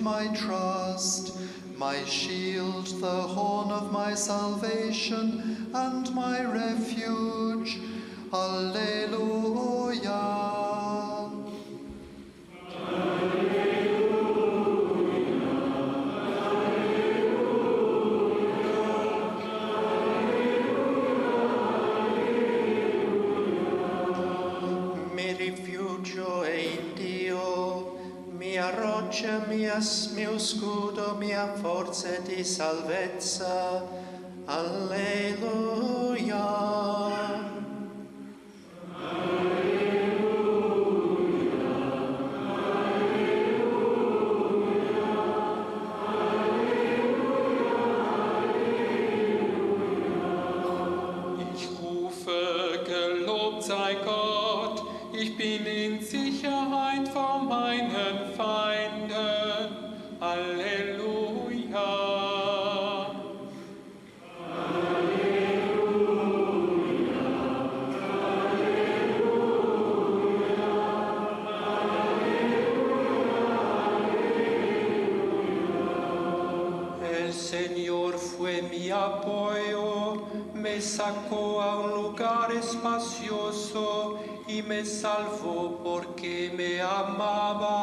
My trust, my shield, the horn of my salvation, and my refuge. Alleluia. Salvezza. Alleluia. Sacó a un lugar espacioso y me salvó porque me amaba.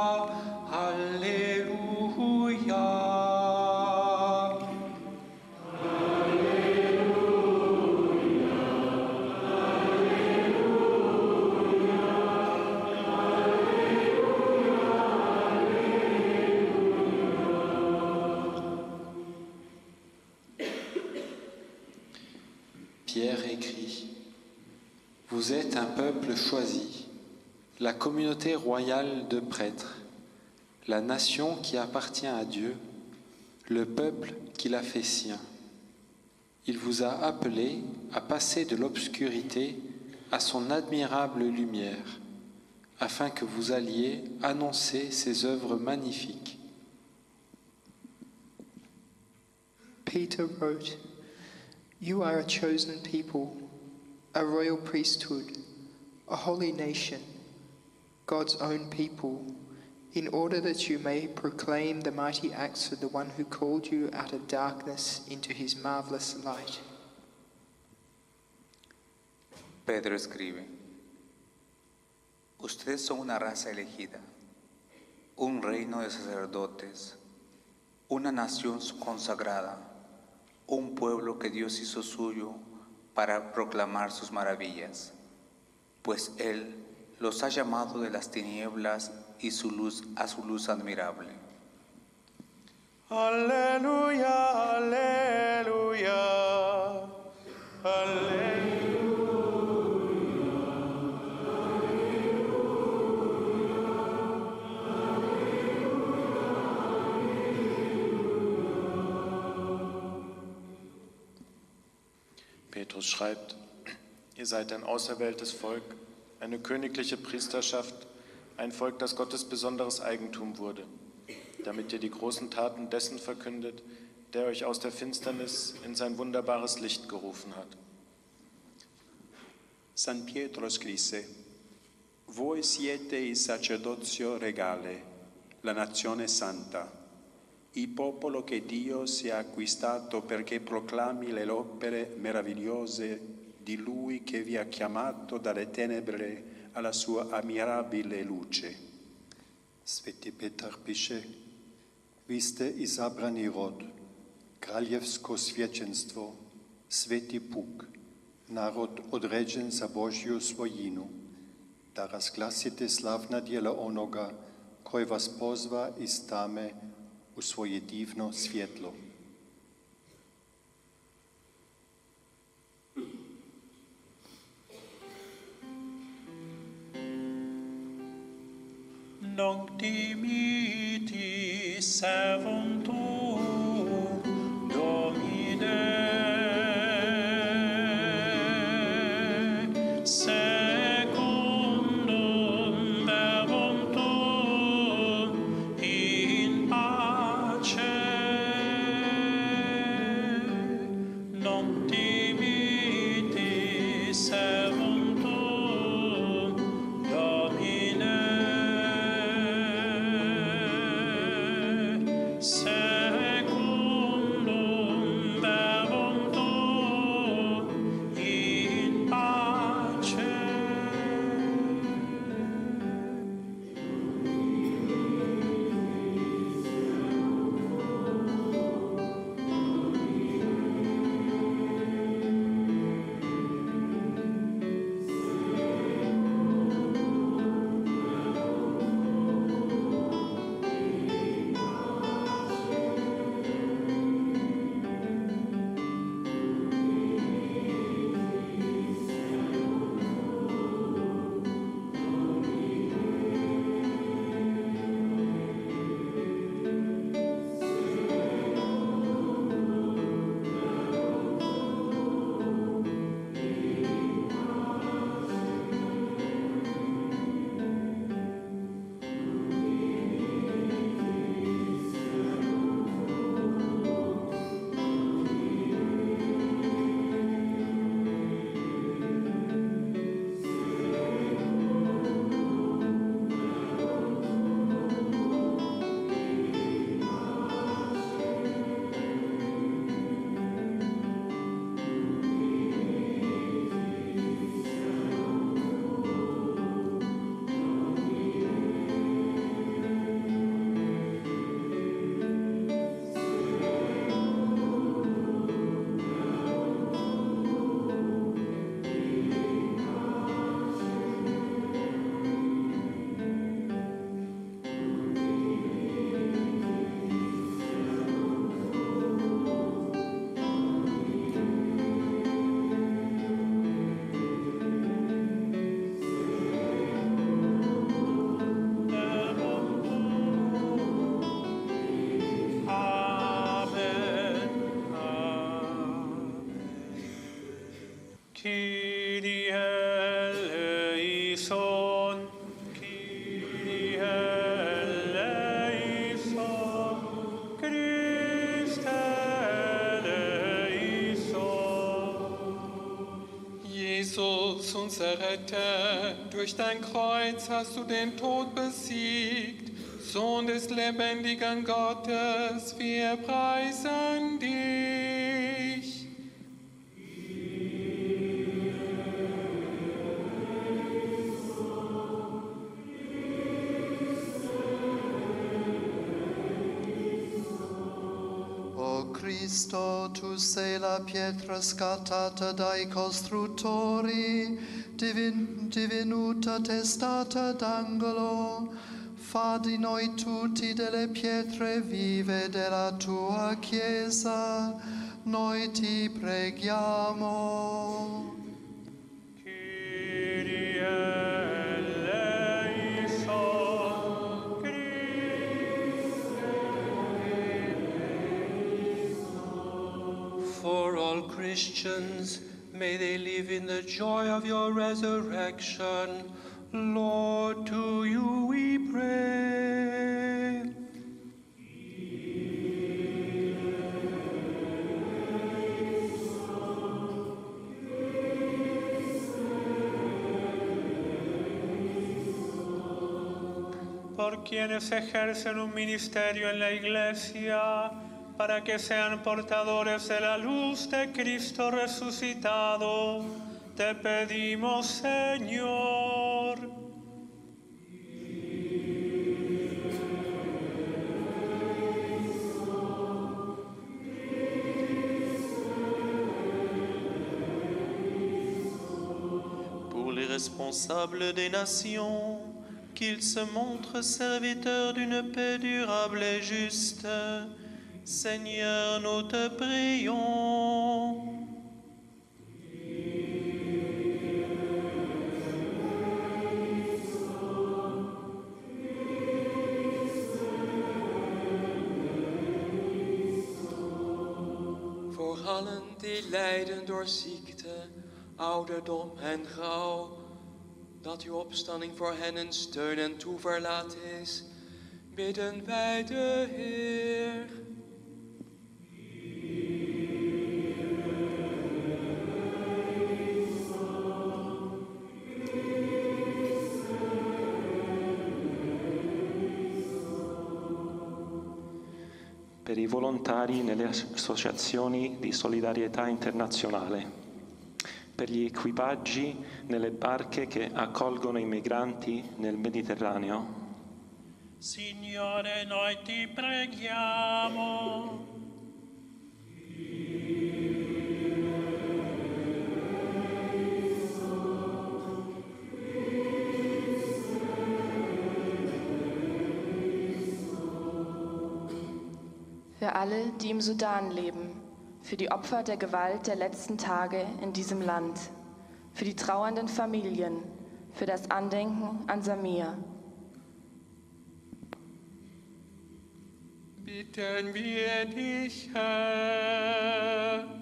La communauté royale de prêtres, la nation qui appartient à Dieu, le peuple qu'il a fait sien. Il vous a appelé à passer de l'obscurité à son admirable lumière, afin que vous alliez annoncer ses œuvres magnifiques. Peter wrote, You are a chosen people, a royal priesthood, a holy nation, God's own people, in order that you may proclaim the mighty acts of the one who called you out of darkness into his marvelous light. Pedro escribe, Ustedes son una raza elegida, un reino de sacerdotes, una nación consagrada, un pueblo que Dios hizo suyo para proclamar sus maravillas, pues Él los ha llamado de las tinieblas y su luz a su luz admirable. Aleluya, aleluya, aleluya. Petrus schreibt, ihr seid ein auserwähltes Volk, eine königliche Priesterschaft, ein Volk, das Gottes besonderes Eigentum wurde, damit ihr die großen Taten dessen verkündet, der euch aus der Finsternis in sein wunderbares Licht gerufen hat. San Pietro scrisse, Voi siete il sacerdozio regale, la nazione santa, il popolo che Dio si è acquistato perché proclami le opere meravigliose di Lui che vi ha chiamato dalle tenebre alla sua ammirabile luce. Sveti Petar piše, vi ste izabrani rod, kraljevsko svječenstvo, sveti puk, narod određen za Božju svojinu, da razglasite slavna djela onoga koji vas pozva iz tame u svoje divno svjetlo. Nunc dimitti servum tuum, Domine, Jesus, unser Retter, durch dein Kreuz hast du den Tod besiegt. Sohn des lebendigen Gottes, wir preisen dich. Sei la pietra scattata dai costruttori, divin- divenuta testata d'angolo. Fa di noi tutti delle pietre vive della tua Chiesa, noi ti preghiamo. For all Christians, may they live in the joy of your resurrection. Lord, to you we pray. por quienes ejercen un ministerio en la iglesia, para que sean portadores de la luz de Cristo resucitado. Te pedimos, Señor. pour les responsables des nations, qu'ils se montrent serviteurs d'une paix durable et juste. Seigneur, nous te prions. Voor allen die lijden door ziekte, ouderdom en rouw, dat uw opstanding voor hen een steun en toeverlaat is, bidden wij de Heer. I volontari nelle associazioni di solidarietà internazionale, per gli equipaggi nelle barche che accolgono i migranti nel Mediterraneo, Signore, noi ti preghiamo. Für alle, die im Sudan leben, für die Opfer der Gewalt der letzten Tage in diesem Land, für die trauernden Familien, für das Andenken an Samir. Bitten wir dich, Herr.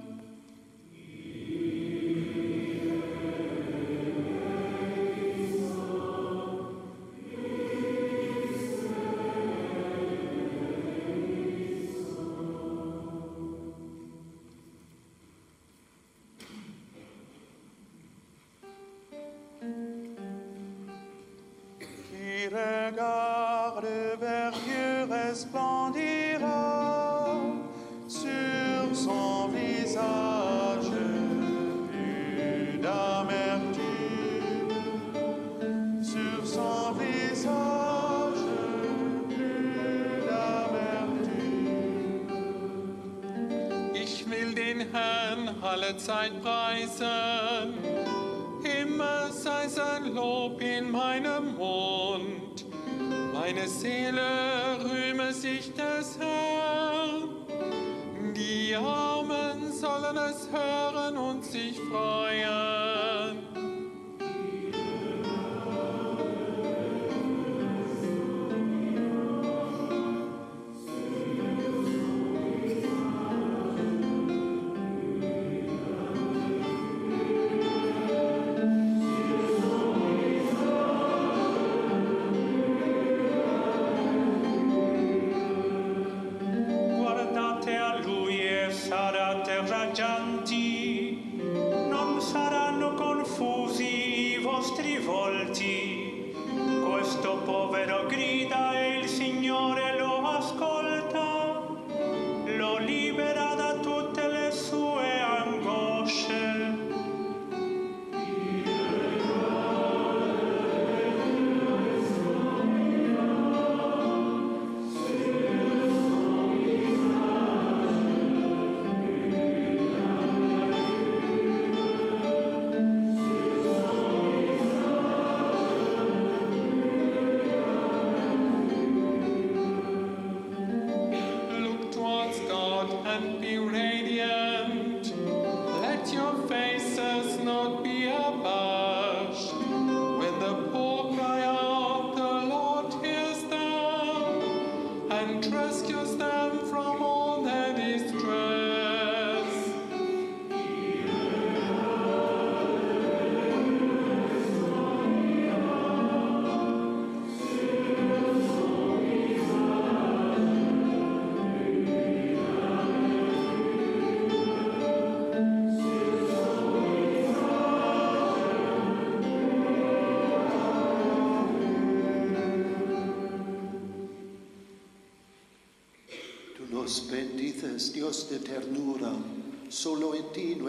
Sollen es hören und sich freuen.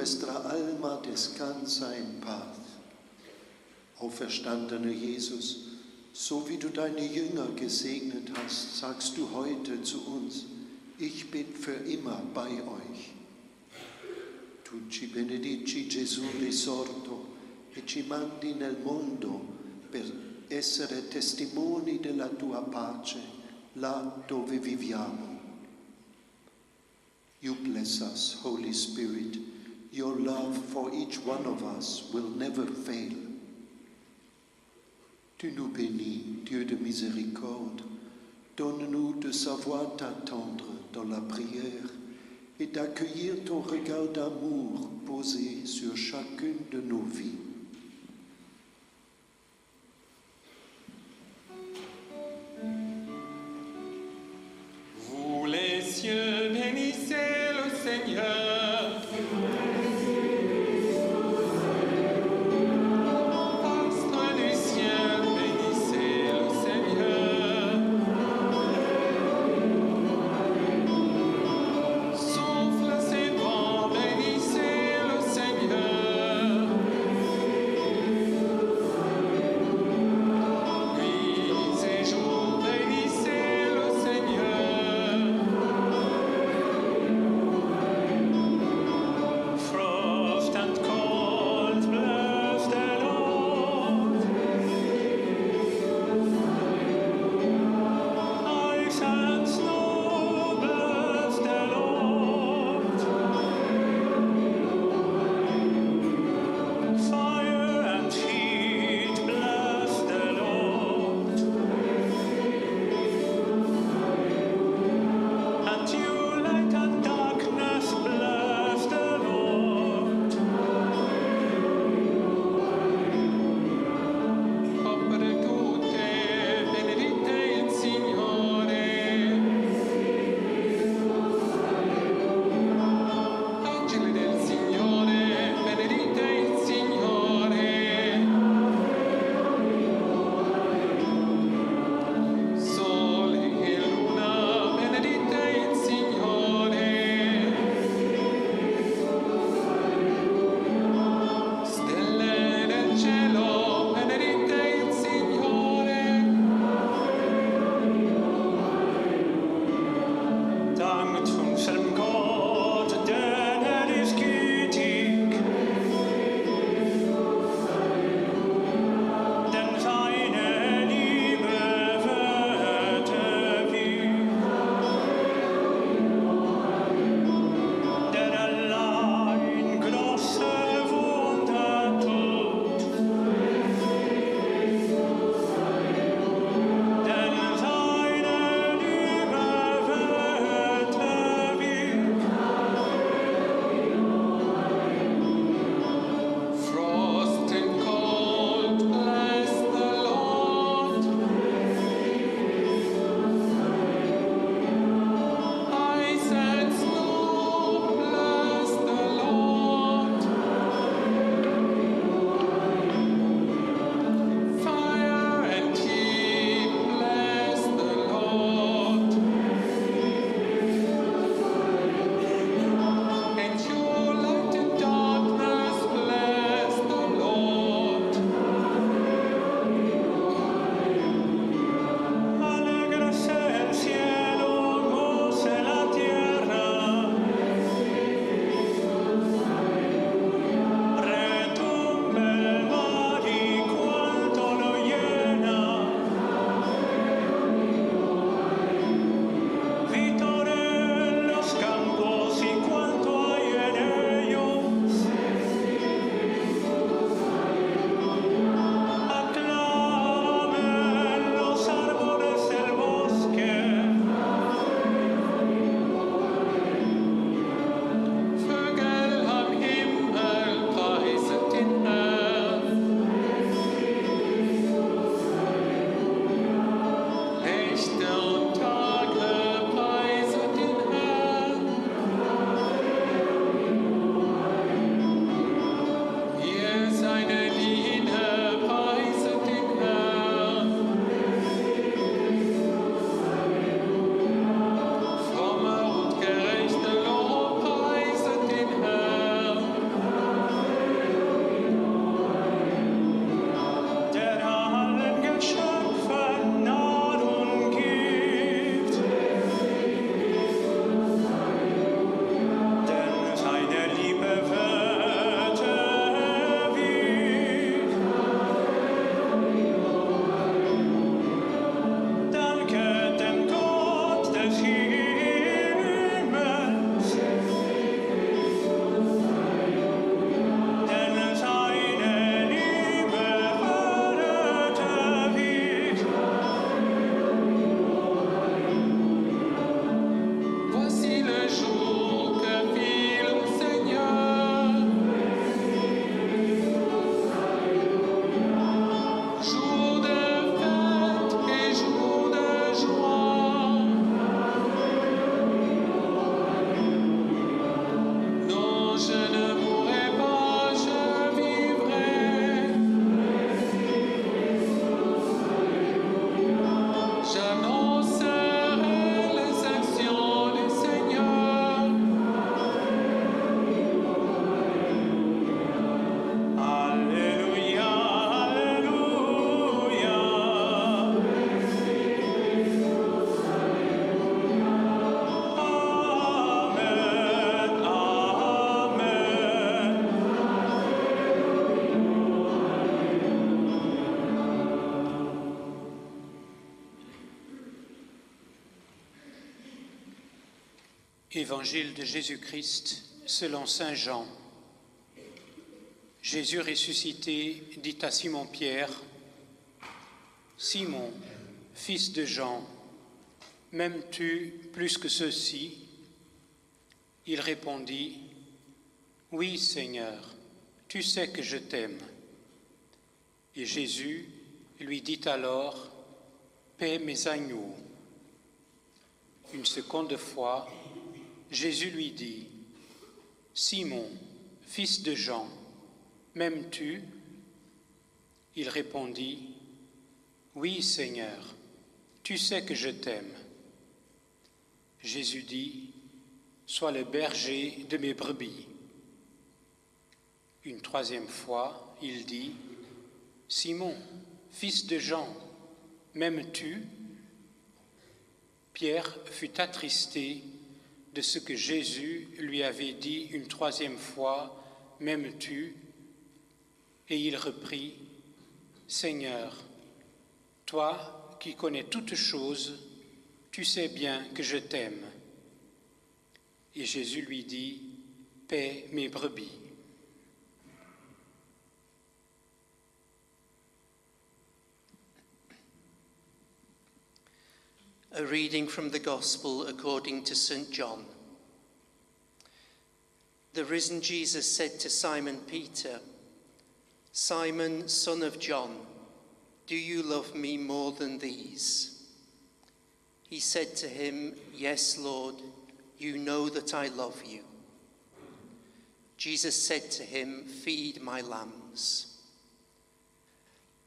Nuestra alma descansa en paz. Auferstandener Jesus, so wie du deine Jünger gesegnet hast, sagst du heute zu uns, ich bin für immer bei euch. Tu ci benedici Gesù risorto e ci mandi nel mondo per essere testimoni della tua pace là dove viviamo. You bless us, Holy Spirit. Your love for each one of us will never fail. Tu nous bénis, Dieu de miséricorde. Donne-nous de savoir t'attendre dans la prière et d'accueillir ton regard d'amour posé sur chacune de nos vies. Évangile de Jésus-Christ selon Saint Jean. Jésus ressuscité dit à Simon-Pierre, Simon, fils de Jean, m'aimes-tu plus que ceux-ci Il répondit, Oui Seigneur, tu sais que je t'aime. Et Jésus lui dit alors, Paix mes agneaux. Une seconde fois, Jésus lui dit, Simon, fils de Jean, m'aimes-tu? Il répondit, Oui Seigneur, tu sais que je t'aime. Jésus dit, Sois le berger de mes brebis. Une troisième fois, il dit, Simon, fils de Jean, m'aimes-tu? Pierre fut attristé de ce que Jésus lui avait dit une troisième fois, M'aimes-tu? Et il reprit, Seigneur, toi qui connais toutes choses, tu sais bien que je t'aime. Et Jésus lui dit, Paix mes brebis. A reading from the Gospel according to St. John. The risen Jesus said to Simon Peter, Simon, son of John, do you love me more than these? He said to him, Yes, Lord, you know that I love you. Jesus said to him, Feed my lambs.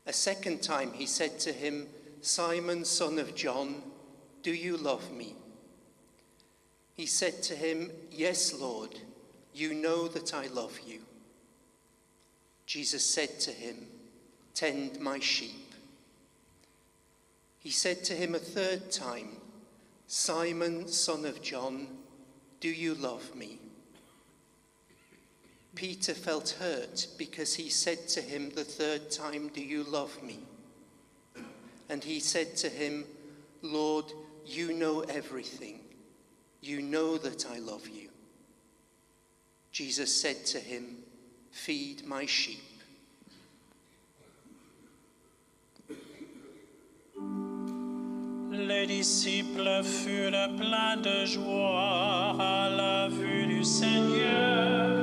A second time he said to him, Simon, son of John, do you love me? He said to him, Yes, Lord, you know that I love you. Jesus said to him, Tend my sheep. He said to him a third time, Simon, son of John, do you love me? Peter felt hurt because he said to him the third time, Do you love me? And he said to him, Lord, you know everything. You know that I love you. Jesus said to him, Feed my sheep. Les disciples furent pleins de joie à la vue du Seigneur.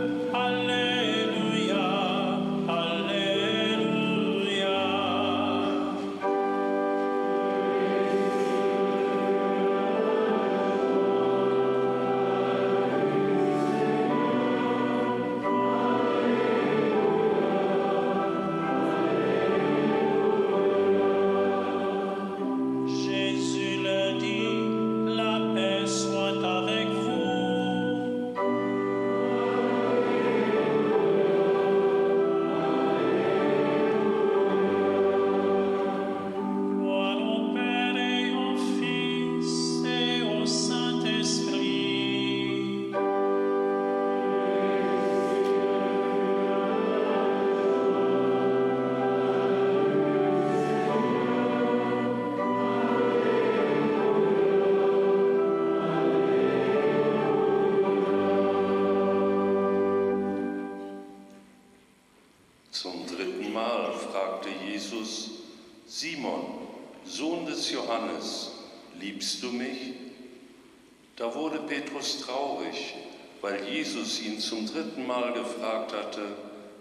Petrus traurig, weil Jesus ihn zum dritten Mal gefragt hatte,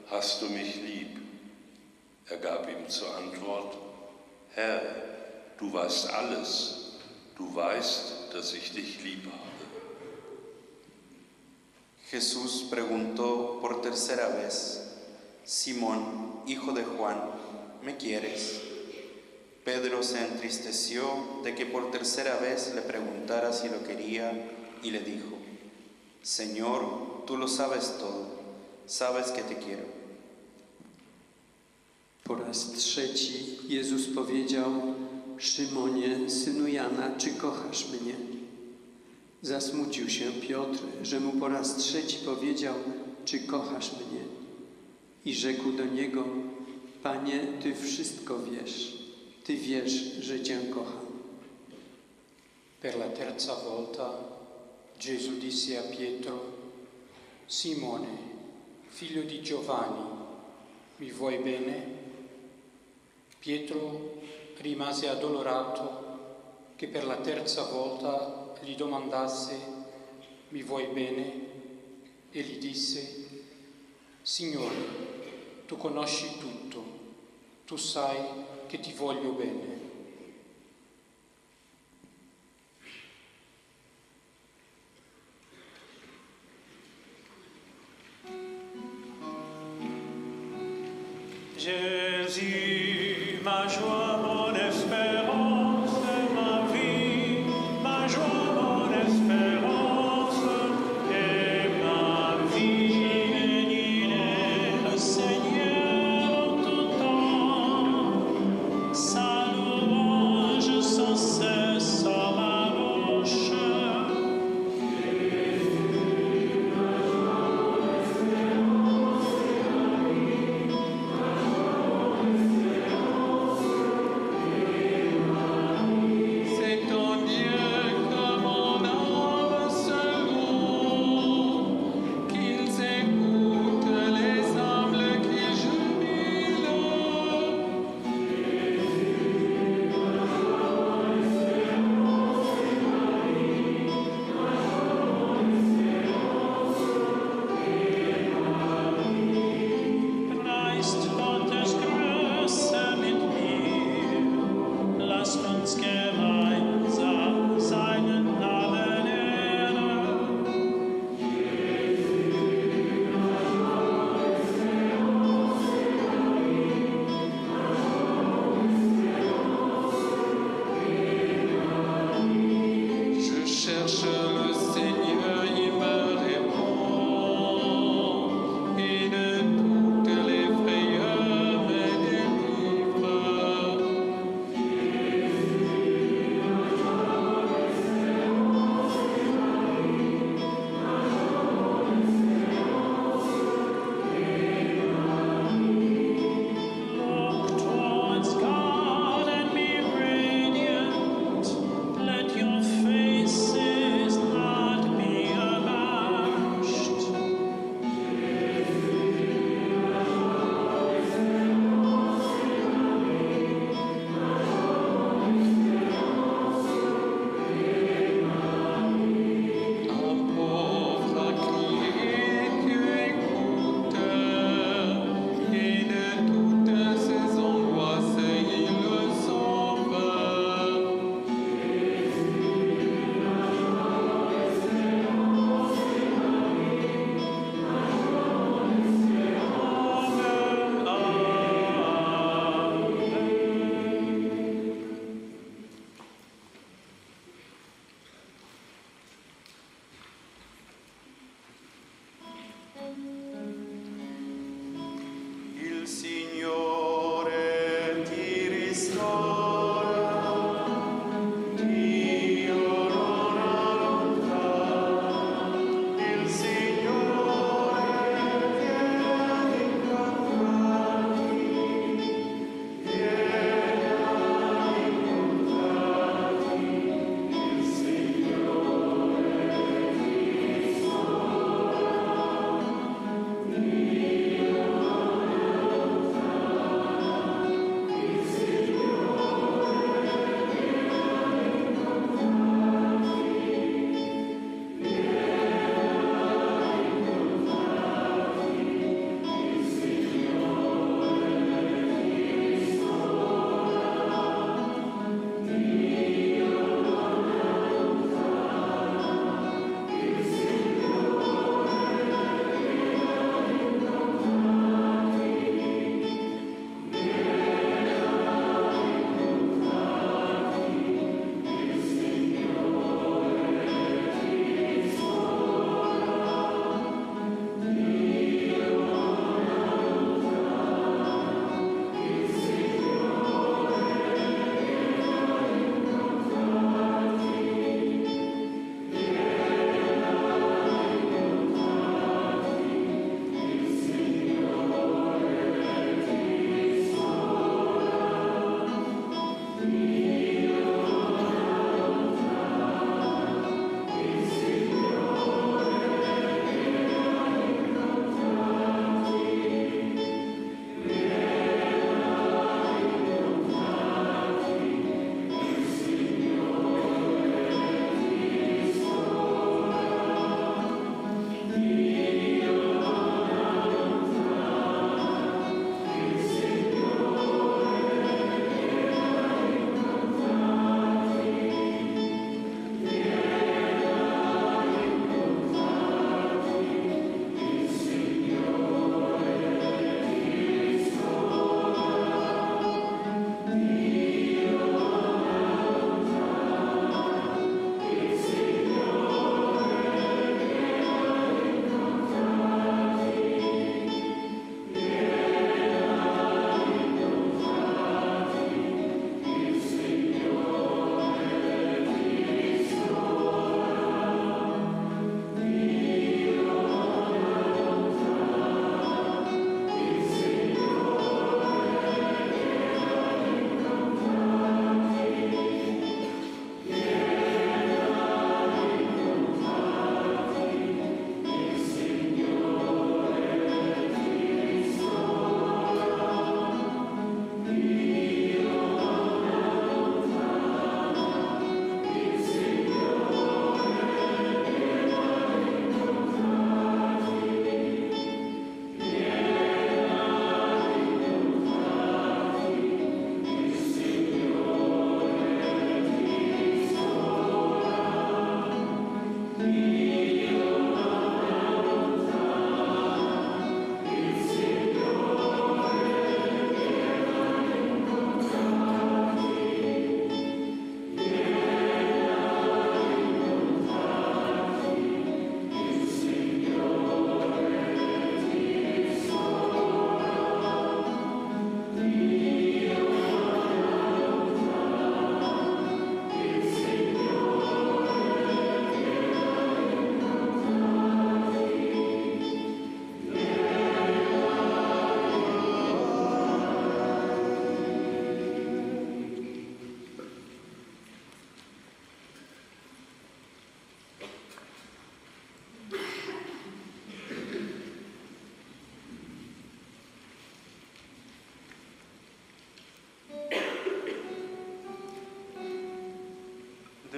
hast du mich lieb? Er gab ihm zur Antwort, Herr, du weißt alles, du weißt, dass ich dich lieb habe. Jesús preguntó por tercera vez, Simón, hijo de Juan, ¿me quieres? Pedro se entristeció de que por tercera vez le preguntara si lo quería y le dijo, Señor, tú lo sabes todo, sabes que te quiero. Po raz trzeci Jezus powiedział: Szymonie, synu Jana, czy kochasz mnie? Zasmucił się Piotr, że mu po raz trzeci powiedział: Czy kochasz mnie? I rzekł do niego: Panie, ty wszystko wiesz. Ty wiesz, że cię kocham. Per la terza volta Gesù disse a Pietro, Simone, figlio di Giovanni, mi vuoi bene? Pietro rimase addolorato che per la terza volta gli domandasse, mi vuoi bene? E gli disse, Signore, tu conosci tutto, tu sai che ti voglio bene. Jésus, ma joie, mon espérance.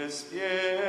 Yeah.